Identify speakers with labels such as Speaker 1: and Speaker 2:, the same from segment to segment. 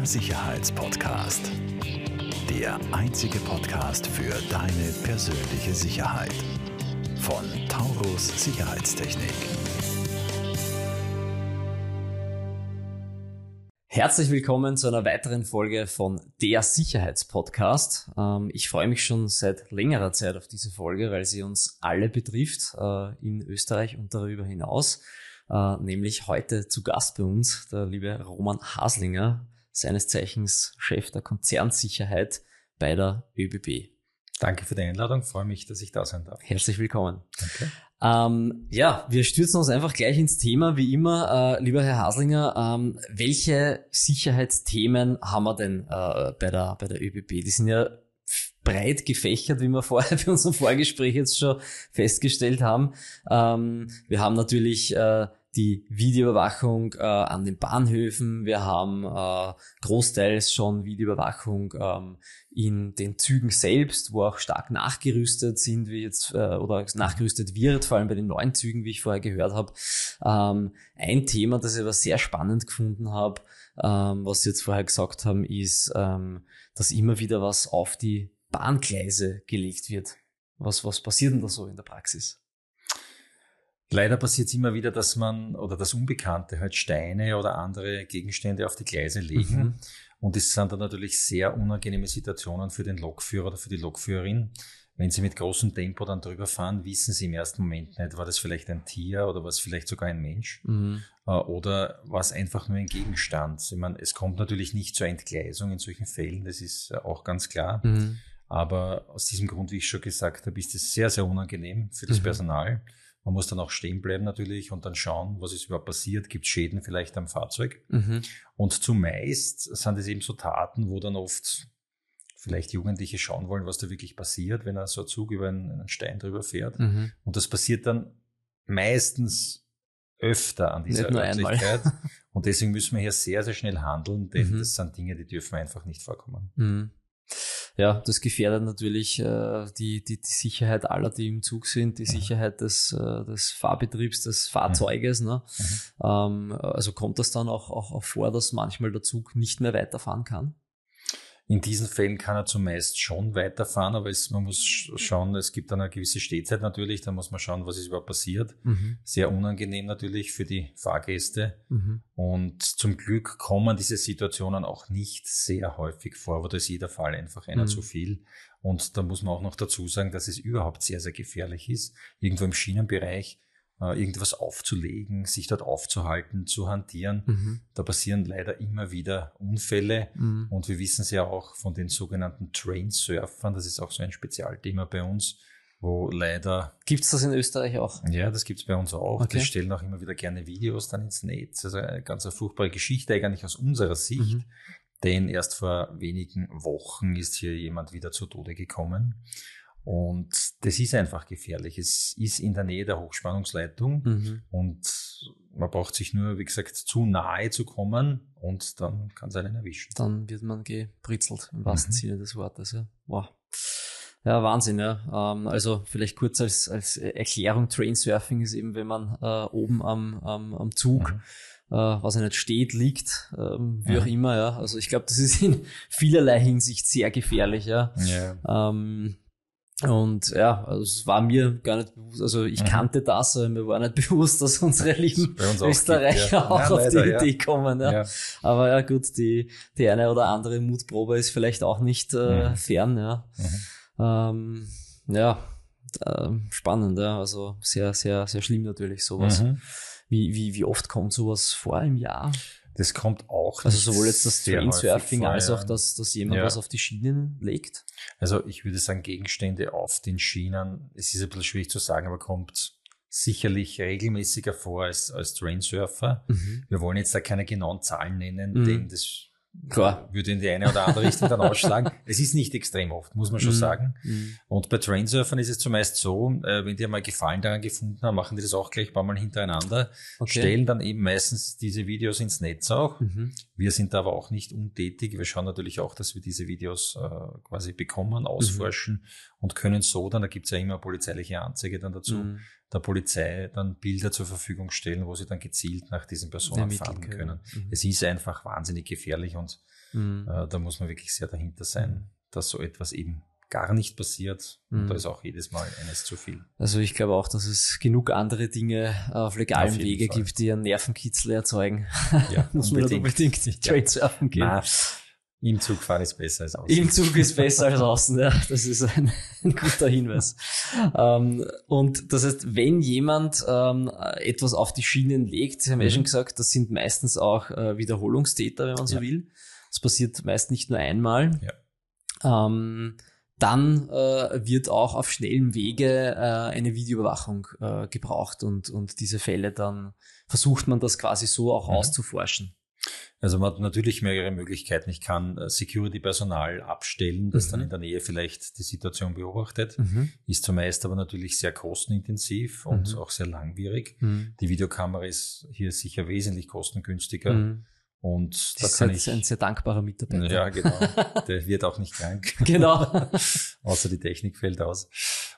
Speaker 1: Der Sicherheitspodcast. Der einzige Podcast für deine persönliche Sicherheit. Von Taurus Sicherheitstechnik.
Speaker 2: Herzlich willkommen zu einer weiteren Folge von Der Sicherheitspodcast. Ähm, ich freue mich schon seit längerer Zeit auf diese Folge, weil sie uns alle betrifft, äh, in Österreich und darüber hinaus. Äh, nämlich heute zu Gast bei uns der liebe Roman Haslinger, seines Zeichens Chef der Konzernsicherheit bei der ÖBB.
Speaker 3: Danke für die Einladung, freue mich, dass ich da sein darf.
Speaker 2: Herzlich willkommen. Danke. Ähm, ja, wir stürzen uns einfach gleich ins Thema, wie immer. Äh, lieber Herr Haslinger, ähm, welche Sicherheitsthemen haben wir denn äh, bei, der, bei der ÖBB? Die sind ja breit gefächert, wie wir vorher bei unserem Vorgespräch jetzt schon festgestellt haben. Ähm, wir haben natürlich äh, die Videoüberwachung äh, an den Bahnhöfen. Wir haben äh, großteils schon Videoüberwachung ähm, in den Zügen selbst, wo auch stark nachgerüstet sind, wie jetzt äh, oder nachgerüstet wird, vor allem bei den neuen Zügen, wie ich vorher gehört habe. Ähm, ein Thema, das ich aber sehr spannend gefunden habe, ähm, was Sie jetzt vorher gesagt haben, ist, ähm, dass immer wieder was auf die Bahngleise gelegt wird. Was, was passiert denn da so in der Praxis?
Speaker 3: Leider passiert es immer wieder, dass man oder das Unbekannte halt Steine oder andere Gegenstände auf die Gleise legen. Mhm. Und es sind dann natürlich sehr unangenehme Situationen für den Lokführer oder für die Lokführerin. Wenn sie mit großem Tempo dann drüber fahren, wissen sie im ersten Moment nicht, war das vielleicht ein Tier oder war es vielleicht sogar ein Mensch mhm. Äh, oder war es einfach nur ein Gegenstand. Ich meine, es kommt natürlich nicht zur Entgleisung in solchen Fällen, das ist auch ganz klar. Mhm. Aber aus diesem Grund, wie ich schon gesagt habe, ist es sehr, sehr unangenehm für das mhm. Personal. Man muss dann auch stehen bleiben natürlich und dann schauen, was ist überhaupt passiert. Gibt es Schäden vielleicht am Fahrzeug? Mhm. Und zumeist sind es eben so Taten, wo dann oft vielleicht Jugendliche schauen wollen, was da wirklich passiert, wenn er so ein Zug über einen, Stein drüber fährt. Mhm. Und das passiert dann meistens öfter an dieser Örtlichkeit. und deswegen müssen wir hier sehr, sehr schnell handeln, denn mhm. das sind Dinge, die dürfen einfach nicht vorkommen.
Speaker 2: Mhm ja, das gefährdet natürlich äh, die, die, die Sicherheit aller, die im Zug sind, die Sicherheit des, äh, des Fahrbetriebs, des Fahrzeuges. Ne? Mhm. Ähm, also kommt das dann auch, auch, auch vor, dass manchmal der Zug nicht mehr weiterfahren kann?
Speaker 3: In diesen Fällen kann er zumeist schon weiterfahren, aber es, man muss schauen, es gibt dann eine gewisse Stehzeit natürlich, da muss man schauen, was ist überhaupt passiert. Mhm. Sehr unangenehm natürlich für die Fahrgäste. Mhm. Und zum Glück kommen diese Situationen auch nicht sehr häufig vor, wo das jeder Fall einfach einer mhm. zu viel. Und da muss man auch noch dazu sagen, dass es überhaupt sehr, sehr gefährlich ist. Irgendwo im Schienenbereich irgendwas aufzulegen, sich dort aufzuhalten, zu hantieren. Mhm. Da passieren leider immer wieder Unfälle. Mhm. Und wir wissen es ja auch von den sogenannten Train-Surfern, das ist auch so ein Spezialthema bei uns, wo leider.
Speaker 2: Gibt es das in Österreich auch?
Speaker 3: Ja, das gibt es bei uns auch. Okay. Die stellen auch immer wieder gerne Videos dann ins Netz. Also eine ganz eine furchtbare Geschichte eigentlich aus unserer Sicht. Mhm. Denn erst vor wenigen Wochen ist hier jemand wieder zu Tode gekommen. Und das ist einfach gefährlich. Es ist in der Nähe der Hochspannungsleitung mhm. und man braucht sich nur, wie gesagt, zu nahe zu kommen und dann kann es einen erwischen.
Speaker 2: Dann wird man gepritzelt, im wahrsten mhm. Sinne des Wortes. Ja. Wow. Ja, Wahnsinn, ja. Ähm, also vielleicht kurz als, als Erklärung, Trainsurfing ist eben, wenn man äh, oben am, am, am Zug mhm. Äh, was er nicht steht, liegt, ähm, wie ja. auch immer, ja. Also ich glaube, das ist in vielerlei Hinsicht sehr gefährlich, ja. ja. Ähm, und ja, also es war mir gar nicht bewusst, also ich mhm. kannte das, aber mir war nicht bewusst, dass unsere lieben auch Österreicher gibt, ja. auch ja, auf leider, die Idee kommen. Ja. Aber ja gut, die, die eine oder andere Mutprobe ist vielleicht auch nicht äh, mhm. fern. Ja, mhm. ähm, ja äh, spannend, ja. also sehr, sehr, sehr schlimm natürlich sowas. Mhm. Wie, wie, wie oft kommt sowas vor im Jahr?
Speaker 3: Das kommt auch.
Speaker 2: Also sowohl jetzt das Trainsurfing als auch, dass, dass jemand ja. was auf die Schienen legt?
Speaker 3: Also ich würde sagen, Gegenstände auf den Schienen, es ist ein bisschen schwierig zu sagen, aber kommt sicherlich regelmäßiger vor als, als Trainsurfer. Mhm. Wir wollen jetzt da keine genauen Zahlen nennen, mhm. denn das Klar. Würde in die eine oder andere Richtung dann ausschlagen. Es ist nicht extrem oft, muss man schon mm. sagen. Mm. Und bei Trainsurfern ist es zumeist so, äh, wenn die mal Gefallen daran gefunden haben, machen die das auch gleich ein paar Mal hintereinander, okay. stellen dann eben meistens diese Videos ins Netz auch, mhm. Wir sind aber auch nicht untätig. Wir schauen natürlich auch, dass wir diese Videos äh, quasi bekommen, ausforschen mhm. und können so dann, da gibt es ja immer polizeiliche Anzeige dann dazu, mhm. der Polizei dann Bilder zur Verfügung stellen, wo sie dann gezielt nach diesen Personen fahren können. Mhm. Es ist einfach wahnsinnig gefährlich und mhm. äh, da muss man wirklich sehr dahinter sein, mhm. dass so etwas eben gar nicht passiert. Und da mhm. ist auch jedes Mal eines zu viel.
Speaker 2: Also ich glaube auch, dass es genug andere Dinge auf legalem auf Wege Fall. gibt, die einen Nervenkitzel erzeugen. Ja, muss man unbedingt, unbedingt nicht Trade surfen gehen. Na,
Speaker 3: Im Zug fahren ist besser als außen.
Speaker 2: Im Zug ist besser als außen, ja. Das ist ein, ein guter Hinweis. ähm, und das heißt, wenn jemand ähm, etwas auf die Schienen legt, Sie haben mhm. ja schon gesagt, das sind meistens auch äh, Wiederholungstäter, wenn man so ja. will. Das passiert meist nicht nur einmal. Ja. Ähm, dann äh, wird auch auf schnellem Wege äh, eine Videoüberwachung äh, gebraucht und, und diese Fälle dann versucht man das quasi so auch mhm. auszuforschen.
Speaker 3: Also man hat natürlich mehrere Möglichkeiten. Ich kann äh, Security-Personal abstellen, das mhm. dann in der Nähe vielleicht die Situation beobachtet. Mhm. Ist zumeist aber natürlich sehr kostenintensiv und mhm. auch sehr langwierig. Mhm. Die Videokamera ist hier sicher wesentlich kostengünstiger. Und
Speaker 2: da kann ich ein sehr dankbarer Mitarbeiter.
Speaker 3: Ja, genau. Der wird auch nicht krank.
Speaker 2: genau.
Speaker 3: Außer die Technik fällt aus.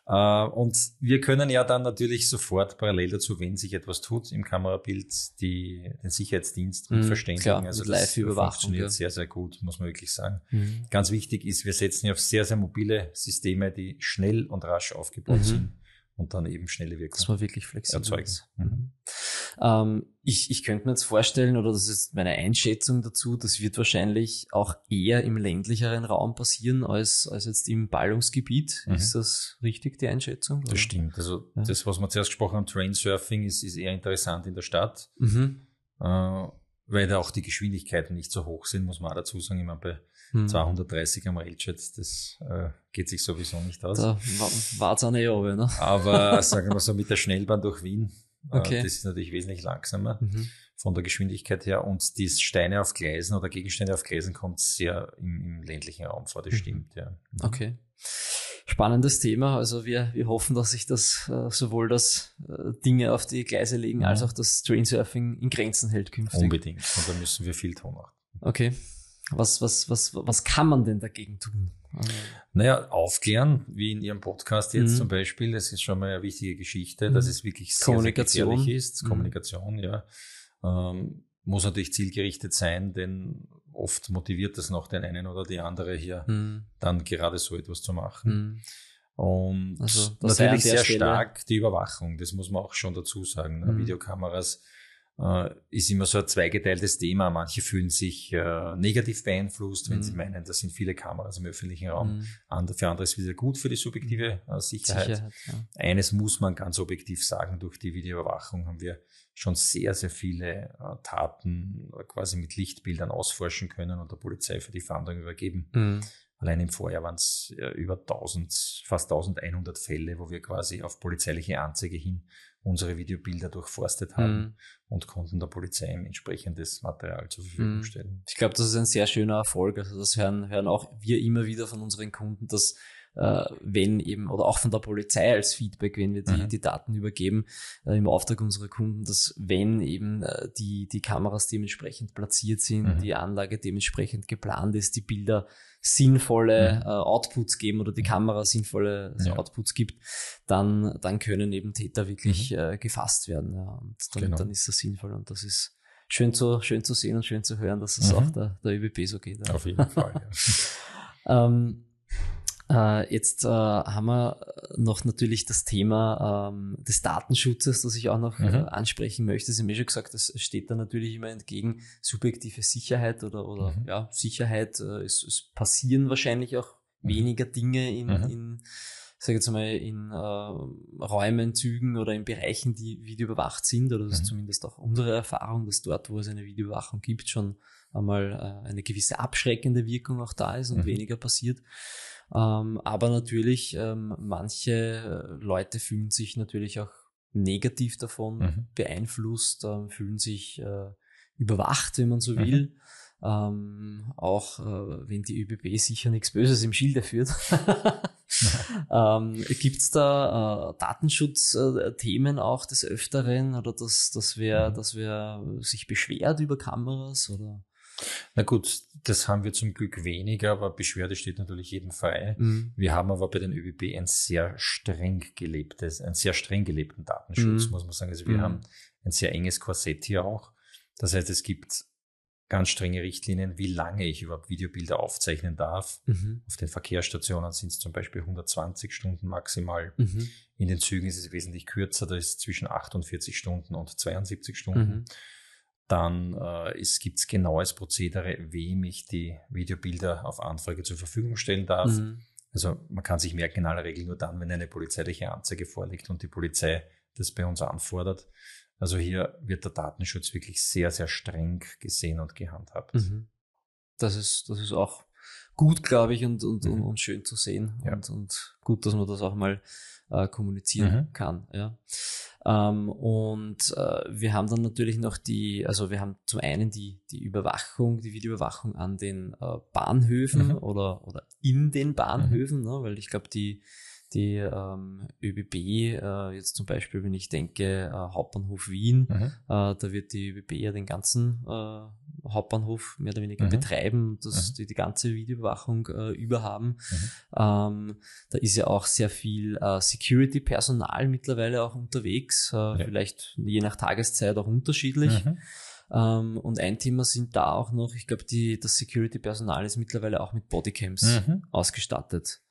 Speaker 3: Äh, und wir können ja dann natürlich sofort parallel dazu, wenn sich etwas tut im Kamerabild, die, den Sicherheitsdienst mhm, verständigen.
Speaker 2: Klar, also das funktioniert
Speaker 3: ja. sehr, sehr gut, muss man wirklich sagen. Mhm. Ganz wichtig ist, wir setzen ja auf sehr, sehr mobile Systeme, die schnell und rasch aufgebaut mhm. sind und dann eben schnelle Wirkung.
Speaker 2: Das war wirklich flexibel erzeugen. Mhm. Ähm, ich, ich könnte mir jetzt vorstellen, oder das ist meine Einschätzung dazu, das wird wahrscheinlich auch eher im ländlicheren Raum passieren als, als jetzt im Ballungsgebiet. Mhm. Ist das richtig, die Einschätzung?
Speaker 3: Oder? Das stimmt. Also ja. das, was wir zuerst gesprochen haben, Trainsurfing, ist, ist eher interessant in der Stadt. Mhm. Äh, weil da auch die Geschwindigkeiten nicht so hoch sind, muss man auch dazu sagen. Ich meine, bei hm. 230 am Railjet, das äh, geht sich sowieso nicht aus. Da
Speaker 2: war es auch nicht oben, ne?
Speaker 3: Aber sagen wir so mit der Schnellbahn durch Wien, äh, okay. äh, das ist natürlich wesentlich langsamer mhm. von der Geschwindigkeit her. Und die Steine auf Gleisen oder Gegenstände auf Gleisen kommt sehr im, im ländlichen Raum vor, das mhm. stimmt, ja.
Speaker 2: Mhm. Okay spannendes Thema. Also wir, wir hoffen, dass sich das äh, sowohl das äh, Dinge auf die Gleise legen, mhm. als auch das Trainsurfing in Grenzen hält künftig.
Speaker 3: Unbedingt. Und da müssen wir viel tun.
Speaker 2: Okay. Was, was, was, was kann man denn dagegen tun?
Speaker 3: Naja, aufklären, wie in Ihrem Podcast jetzt mhm. zum Beispiel, das ist schon mal eine wichtige Geschichte, mhm. dass es wirklich sehr, sehr gefährlich ist. Mhm. Kommunikation, ja. Ähm, muss natürlich zielgerichtet sein, denn oft motiviert das noch den einen oder die andere hier, mhm. dann gerade so etwas zu machen. Mhm. Und also, natürlich sehr Stelle. stark die Überwachung, das muss man auch schon dazu sagen. Ne? Mhm. Videokameras ist immer so ein zweigeteiltes Thema. Manche fühlen sich äh, negativ beeinflusst, wenn sie mhm. meinen, das sind viele Kameras im öffentlichen Raum. Mhm. Andere, für andere ist es wieder gut für die subjektive äh, Sicherheit. Sicherheit ja. Eines muss man ganz objektiv sagen, durch die Videoüberwachung haben wir schon sehr, sehr viele äh, Taten quasi mit Lichtbildern ausforschen können und der Polizei für die Fahndung übergeben. Mhm. Allein im Vorjahr waren es äh, über 1000, fast 1100 Fälle, wo wir quasi auf polizeiliche Anzeige hin unsere Videobilder durchforstet haben mhm. und konnten der Polizei entsprechendes Material zur Verfügung mhm. stellen.
Speaker 2: Ich glaube, das ist ein sehr schöner Erfolg. Also das hören, hören auch wir immer wieder von unseren Kunden, dass äh, wenn eben, oder auch von der Polizei als Feedback, wenn wir die, mhm. die Daten übergeben, äh, im Auftrag unserer Kunden, dass wenn eben äh, die, die Kameras dementsprechend platziert sind, mhm. die Anlage dementsprechend geplant ist, die Bilder sinnvolle mhm. äh, Outputs geben oder die Kamera sinnvolle ja. Outputs gibt, dann, dann können eben Täter wirklich mhm. äh, gefasst werden. Ja. Und dann, genau. dann ist das sinnvoll und das ist schön zu, schön zu sehen und schön zu hören, dass es mhm. auch der, der ÖBB so geht.
Speaker 3: Ja. Auf jeden Fall. Ja.
Speaker 2: ähm, äh, jetzt äh, haben wir noch natürlich das Thema ähm, des Datenschutzes, das ich auch noch äh, mhm. äh, ansprechen möchte. Sie haben ja schon gesagt, das steht da natürlich immer entgegen. Subjektive Sicherheit oder, oder mhm. ja, Sicherheit. Äh, es, es, passieren wahrscheinlich auch mhm. weniger Dinge in, mhm. in sage jetzt mal, in äh, Räumen, Zügen oder in Bereichen, die videoüberwacht sind, oder das ist mhm. zumindest auch unsere Erfahrung, dass dort, wo es eine Videoüberwachung gibt, schon einmal äh, eine gewisse abschreckende Wirkung auch da ist und mhm. weniger passiert. Ähm, aber natürlich, ähm, manche Leute fühlen sich natürlich auch negativ davon mhm. beeinflusst, ähm, fühlen sich äh, überwacht, wenn man so will. Mhm. Ähm, auch äh, wenn die ÖBB sicher nichts Böses im Schilde führt. ähm, Gibt es da äh, Datenschutzthemen auch des Öfteren oder dass, dass, wer, mhm. dass wer sich beschwert über Kameras oder?
Speaker 3: Na gut, das haben wir zum Glück weniger, aber Beschwerde steht natürlich jedem frei. Mhm. Wir haben aber bei den ÖBB ein sehr streng gelebtes, einen sehr streng gelebten Datenschutz, mhm. muss man sagen. Also wir mhm. haben ein sehr enges Korsett hier auch. Das heißt, es gibt ganz strenge Richtlinien, wie lange ich überhaupt Videobilder aufzeichnen darf. Mhm. Auf den Verkehrsstationen sind es zum Beispiel 120 Stunden maximal. Mhm. In den Zügen ist es wesentlich kürzer, da ist zwischen 48 Stunden und 72 Stunden. Dann äh, gibt es genaues Prozedere, wem ich die Videobilder auf Anfrage zur Verfügung stellen darf. Mhm. Also man kann sich merken in aller Regel nur dann, wenn eine polizeiliche Anzeige vorliegt und die Polizei das bei uns anfordert. Also hier wird der Datenschutz wirklich sehr, sehr streng gesehen und gehandhabt. Mhm.
Speaker 2: Das ist, das ist auch gut, glaube ich, und, und, mhm. und, schön zu sehen ja. und, und gut, dass man das auch mal äh, kommunizieren mhm. kann. Ja. Ähm, und äh, wir haben dann natürlich noch die, also wir haben zum einen die, die Überwachung, die Videoüberwachung an den äh, Bahnhöfen mhm. oder, oder in den Bahnhöfen, mhm. ne, weil ich glaube, die die ähm, ÖBB, äh, jetzt zum Beispiel, wenn ich denke, äh, Hauptbahnhof Wien, mhm. äh, da wird die ÖBB ja den ganzen äh, Hauptbahnhof mehr oder weniger mhm. betreiben, dass mhm. die die ganze Videoüberwachung äh, überhaben. Mhm. Ähm, da ist ja auch sehr viel äh, Security-Personal mittlerweile auch unterwegs, äh, ja. vielleicht je nach Tageszeit auch unterschiedlich. Mhm. Ähm, und ein Thema sind da auch noch, ich glaube, das Security-Personal ist mittlerweile auch mit Bodycams mhm. ausgestattet.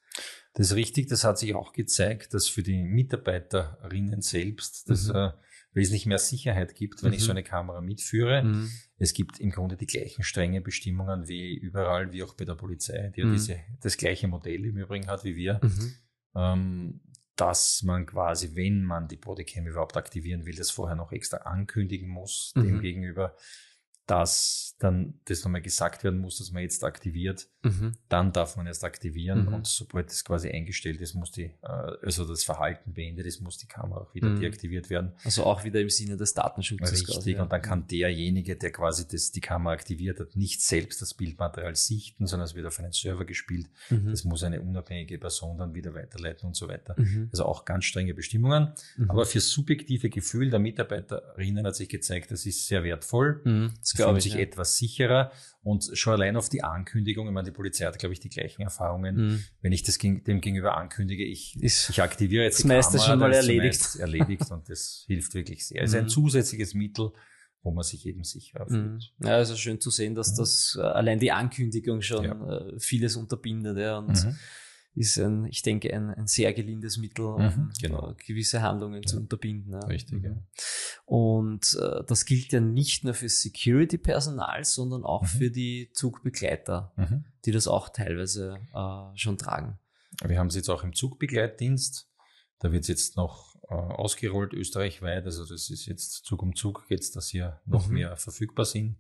Speaker 3: Das ist richtig, das hat sich auch gezeigt, dass für die Mitarbeiterinnen selbst das mhm. äh, wesentlich mehr Sicherheit gibt, wenn mhm. ich so eine Kamera mitführe. Mhm. Es gibt im Grunde die gleichen strenge Bestimmungen wie überall, wie auch bei der Polizei, die ja mhm. diese, das gleiche Modell im Übrigen hat wie wir. Mhm. Ähm, dass man quasi, wenn man die Bodycam überhaupt aktivieren will, das vorher noch extra ankündigen muss, mhm. gegenüber dass dann das nochmal gesagt werden muss, dass man jetzt aktiviert, mhm. dann darf man erst aktivieren mhm. und sobald das quasi eingestellt ist, muss die, äh, also das Verhalten beendet ist, muss die Kamera auch wieder mhm. deaktiviert werden.
Speaker 2: Also auch wieder im Sinne des Datenschutzes.
Speaker 3: Richtig, quasi, ja. und dann kann derjenige, der quasi das, die Kamera aktiviert hat, nicht selbst das Bildmaterial sichten, sondern es wird auf einen Server gespielt. Mhm. Das muss eine unabhängige Person dann wieder weiterleiten und so weiter. Mhm. Also auch ganz strenge Bestimmungen. Mhm. Aber für subjektive Gefühl der Mitarbeiterinnen hat sich gezeigt, das ist sehr wertvoll. Das fühlen sich ja. etwas sicherer und schon allein auf die Ankündigung, ich meine, die Polizei hat, glaube ich, die gleichen Erfahrungen. Mhm. Wenn ich das dem gegenüber ankündige, ich, ist ich aktiviere jetzt
Speaker 2: das meiste Kamera, schon mal erledigt.
Speaker 3: erledigt und das hilft wirklich sehr. Es ist ein mhm. zusätzliches Mittel, wo man sich eben sicher
Speaker 2: fühlt. Mhm. Ja, also schön zu sehen, dass das äh, allein die Ankündigung schon ja. Äh, vieles unterbindet. Ja, und mhm ist ein, ich denke, ein, ein sehr gelindes Mittel, um mhm, genau. gewisse Handlungen ja. zu unterbinden. Ja.
Speaker 3: Richtig, ja.
Speaker 2: Und äh, das gilt ja nicht nur für Security-Personal, sondern auch mhm. für die Zugbegleiter, mhm. die das auch teilweise äh, schon tragen.
Speaker 3: Wir haben es jetzt auch im Zugbegleitdienst. Da wird es jetzt noch äh, ausgerollt österreichweit. Also das ist jetzt Zug um Zug jetzt, dass hier noch mhm. mehr verfügbar sind.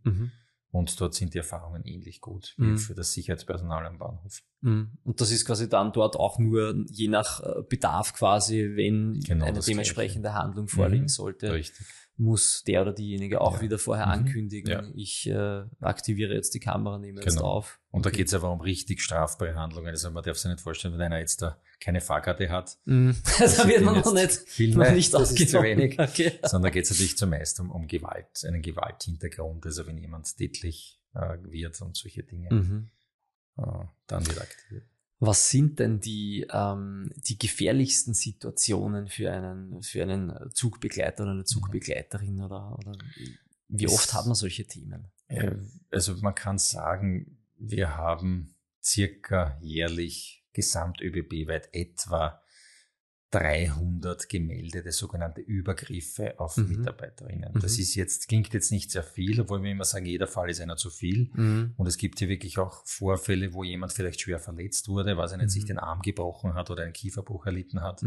Speaker 3: Und dort sind die Erfahrungen ähnlich gut wie mhm. für das Sicherheitspersonal am Bahnhof.
Speaker 2: Mhm. Und das ist quasi dann dort auch nur je nach äh, Bedarf quasi, wenn genau eine dementsprechende Gleiche. Handlung vorliegen mhm. sollte. Richtig muss der oder diejenige auch ja. wieder vorher mhm. ankündigen, ja. ich äh, aktiviere jetzt die Kamera, nehme genau. jetzt auf.
Speaker 3: Und okay. da geht es aber um richtig strafbare Handlungen. Also man darf sich nicht vorstellen, wenn einer jetzt da keine Fahrkarte hat.
Speaker 2: Mm. da wird man noch nicht,
Speaker 3: Filme, noch nicht das ist zu wenig. Okay. Sondern da geht es natürlich zumeist um, um Gewalt, einen Gewalthintergrund. Also wenn jemand tätlich äh, wird und solche Dinge, mhm. äh, dann wird aktiviert.
Speaker 2: Was sind denn die, ähm, die gefährlichsten Situationen für einen, für einen Zugbegleiter oder eine Zugbegleiterin oder, oder wie oft hat man solche Themen?
Speaker 3: Also man kann sagen, wir haben circa jährlich gesamt ÖBB-weit etwa 300 gemeldete sogenannte Übergriffe auf mhm. Mitarbeiterinnen. Das mhm. ist jetzt, klingt jetzt nicht sehr viel, obwohl wir immer sagen, jeder Fall ist einer zu viel. Mhm. Und es gibt hier wirklich auch Vorfälle, wo jemand vielleicht schwer verletzt wurde, weil er nicht sich mhm. den Arm gebrochen hat oder einen Kieferbruch erlitten hat.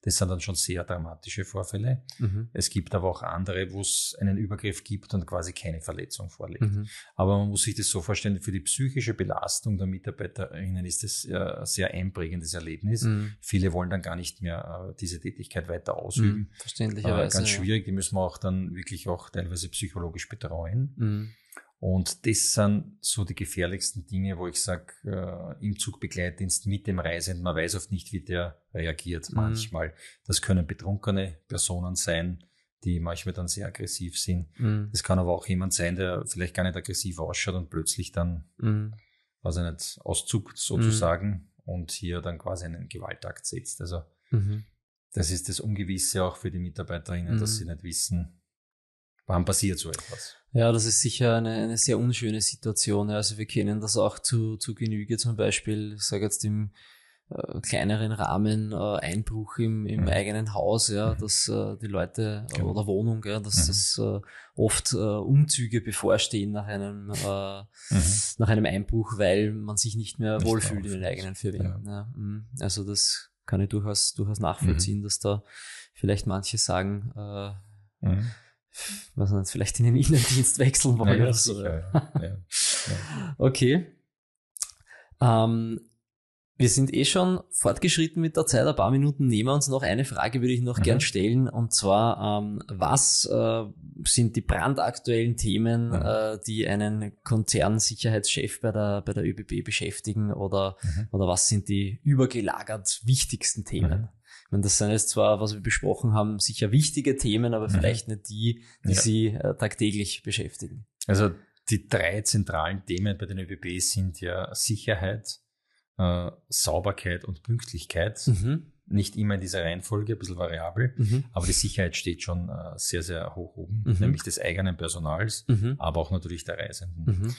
Speaker 3: Mhm. Das sind dann schon sehr dramatische Vorfälle. Mhm. Es gibt aber auch andere, wo es einen Übergriff gibt und quasi keine Verletzung vorliegt. Aber man muss sich das so vorstellen, für die psychische Belastung der Mitarbeiterinnen ist das ein sehr einprägendes Erlebnis. Viele wollen dann gar nicht mehr äh, diese Tätigkeit weiter ausüben. Mhm,
Speaker 2: verständlicherweise.
Speaker 3: Äh, ganz schwierig, die müssen wir auch dann wirklich auch teilweise psychologisch betreuen. Mhm. Und das sind so die gefährlichsten Dinge, wo ich sage, äh, im Zugbegleitdienst mit dem Reisenden, man weiß oft nicht, wie der reagiert mhm. manchmal. Das können betrunkene Personen sein, die manchmal dann sehr aggressiv sind. Mhm. Es kann aber auch jemand sein, der vielleicht gar nicht aggressiv ausschaut und plötzlich dann, mhm. weiß ich nicht, auszuckt sozusagen mhm. und hier dann quasi einen Gewaltakt setzt. Also mhm. das ist das Ungewisse auch für die Mitarbeiterinnen, dass mhm. sie nicht wissen, wann passiert so etwas.
Speaker 2: Ja, das ist sicher eine, eine sehr unschöne Situation. Also wir kennen das auch zu, zu Genüge zum Beispiel, ich sage jetzt im äh, kleineren Rahmen äh, Einbruch im, im mhm. eigenen Haus, ja, mhm. dass äh, die Leute äh, genau. oder Wohnung, ja, dass mhm. das äh, oft äh, Umzüge bevorstehen nach einem äh, mhm. nach einem Einbruch, weil man sich nicht mehr nicht wohlfühlt in den eigenen vier Wänden. Ja. ja. Mhm. Also das kann ich durchaus durchaus nachvollziehen, mhm. dass da vielleicht manche sagen, äh, was nicht, vielleicht in den Innendienst wechseln wollen ja, oder so. Ja, ja. Okay. Ähm, wir sind eh schon fortgeschritten mit der Zeit, ein paar Minuten nehmen wir uns noch. Eine Frage würde ich noch mhm. gern stellen, und zwar, ähm, was äh, sind die brandaktuellen Themen, mhm. äh, die einen Konzernsicherheitschef bei der, bei der ÖBB beschäftigen oder, mhm. oder was sind die übergelagert wichtigsten Themen? Mhm. Meine, das sind jetzt zwar, was wir besprochen haben, sicher wichtige Themen, aber mhm. vielleicht nicht die, die ja. Sie äh, tagtäglich beschäftigen.
Speaker 3: Also die drei zentralen Themen bei den ÖBB sind ja Sicherheit, äh, Sauberkeit und Pünktlichkeit. Mhm. Nicht immer in dieser Reihenfolge, ein bisschen variabel, mhm. aber die Sicherheit steht schon äh, sehr, sehr hoch oben, mhm. nämlich des eigenen Personals, mhm. aber auch natürlich der Reisenden.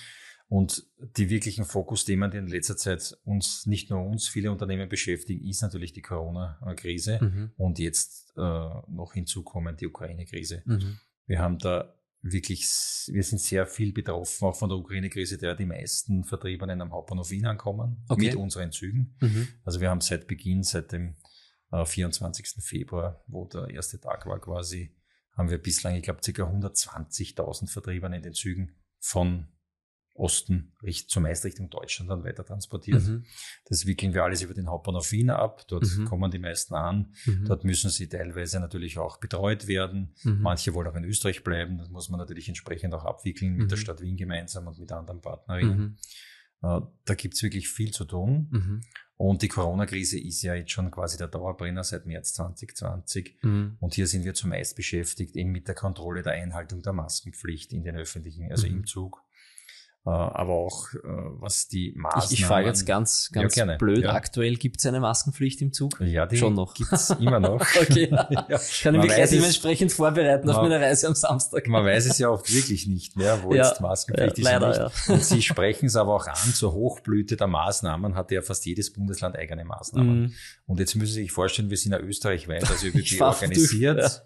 Speaker 3: Mhm. Und die wirklichen Fokusthemen, die in letzter Zeit uns, nicht nur uns, viele Unternehmen beschäftigen, ist natürlich die Corona-Krise mhm. und jetzt äh, noch hinzukommen die Ukraine-Krise. Wir haben da wirklich, wir sind sehr viel betroffen, auch von der Ukraine-Krise, der die meisten Vertriebenen am Hauptbahnhof Wien ankommen, okay. mit unseren Zügen. Mhm. Also wir haben seit Beginn, seit dem äh, 24. Februar, wo der erste Tag war quasi, haben wir bislang, ich glaube, ca. 120.000 Vertriebene in den Zügen von Osten, zumeist Richtung Deutschland dann weiter transportiert. Mhm. Das wickeln wir alles über den Hauptbahnhof Wien ab. Dort mhm. kommen die meisten an. Mhm. Dort müssen sie teilweise natürlich auch betreut werden. Mhm. Manche wollen auch in Österreich bleiben. Das muss man natürlich entsprechend auch abwickeln mit der mhm. Stadt Wien gemeinsam und mit anderen Partnerinnen. Mhm. Äh, da gibt's wirklich viel zu tun. Und die Corona-Krise ist ja jetzt schon quasi der Dauerbrenner seit März 2020. Und hier sind wir zumeist beschäftigt eben mit der Kontrolle der Einhaltung der Maskenpflicht in den öffentlichen, also im Zug aber auch äh, was die Maßnahmen...
Speaker 2: Ich, ich frage jetzt ganz, ganz ja, blöd, ja. aktuell gibt es eine Maskenpflicht im Zug?
Speaker 3: Ja, die Schon noch. gibt's immer noch.
Speaker 2: okay, ja. kann ich mich gleich dementsprechend vorbereiten man, auf meine Reise am Samstag.
Speaker 3: Man weiß es ja oft wirklich nicht mehr, wo jetzt Maskenpflicht ist leider, nicht. Und Sie sprechen es aber auch an, zur Hochblüte der Maßnahmen hatte ja fast jedes Bundesland eigene Maßnahmen. Mhm. Und jetzt müssen Sie sich vorstellen, wir sind ja österreichweit, also die organisiert. Durch,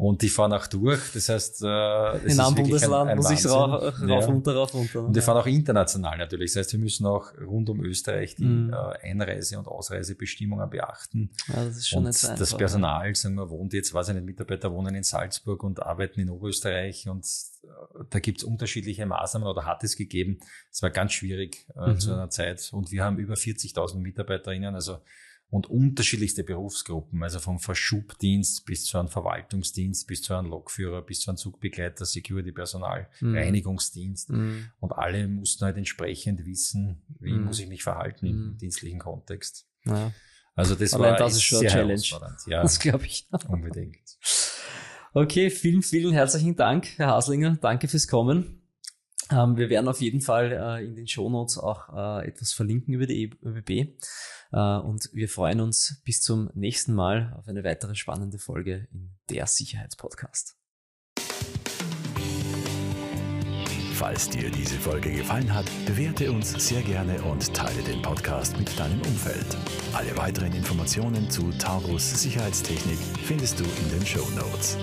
Speaker 3: und die fahren auch durch. Das heißt, äh, das
Speaker 2: in einem Bundesland ein, ein muss ich rauf, rauf runter, rauf runter.
Speaker 3: Und die fahren auch international natürlich. Das heißt, wir müssen auch rund um Österreich die mhm. äh, Einreise- und Ausreisebestimmungen beachten.
Speaker 2: Ja, das ist schon und
Speaker 3: so das Personal, sagen wir, wohnt jetzt, weiß ich nicht, Mitarbeiter wohnen in Salzburg und arbeiten in Oberösterreich und äh, da gibt's unterschiedliche Maßnahmen oder hat es gegeben. Es war ganz schwierig äh, mhm. zu einer Zeit und wir haben über 40.000 Mitarbeiterinnen, also und unterschiedlichste Berufsgruppen, also vom Verschubdienst bis zu einem Verwaltungsdienst, bis zu einem Lokführer, bis zu einem Zugbegleiter, Security-Personal, mhm. Reinigungsdienst. Mhm. Und alle mussten halt entsprechend wissen, wie mhm. muss ich mich verhalten im mhm. dienstlichen Kontext. Ja. Also das Allein war
Speaker 2: das ist schon eine Challenge.
Speaker 3: Ja,
Speaker 2: das glaube ich.
Speaker 3: Unbedingt.
Speaker 2: Okay, vielen, vielen herzlichen Dank, Herr Haslinger. Danke fürs Kommen. Ähm, wir werden auf jeden Fall äh, in den Shownotes auch äh, etwas verlinken über die ÖBB. Äh, und wir freuen uns bis zum nächsten Mal auf eine weitere spannende Folge in der Sicherheitspodcast.
Speaker 1: Falls dir diese Folge gefallen hat, bewerte uns sehr gerne und teile den Podcast mit deinem Umfeld. Alle weiteren Informationen zu Taurus Sicherheitstechnik findest du in den Show Notes.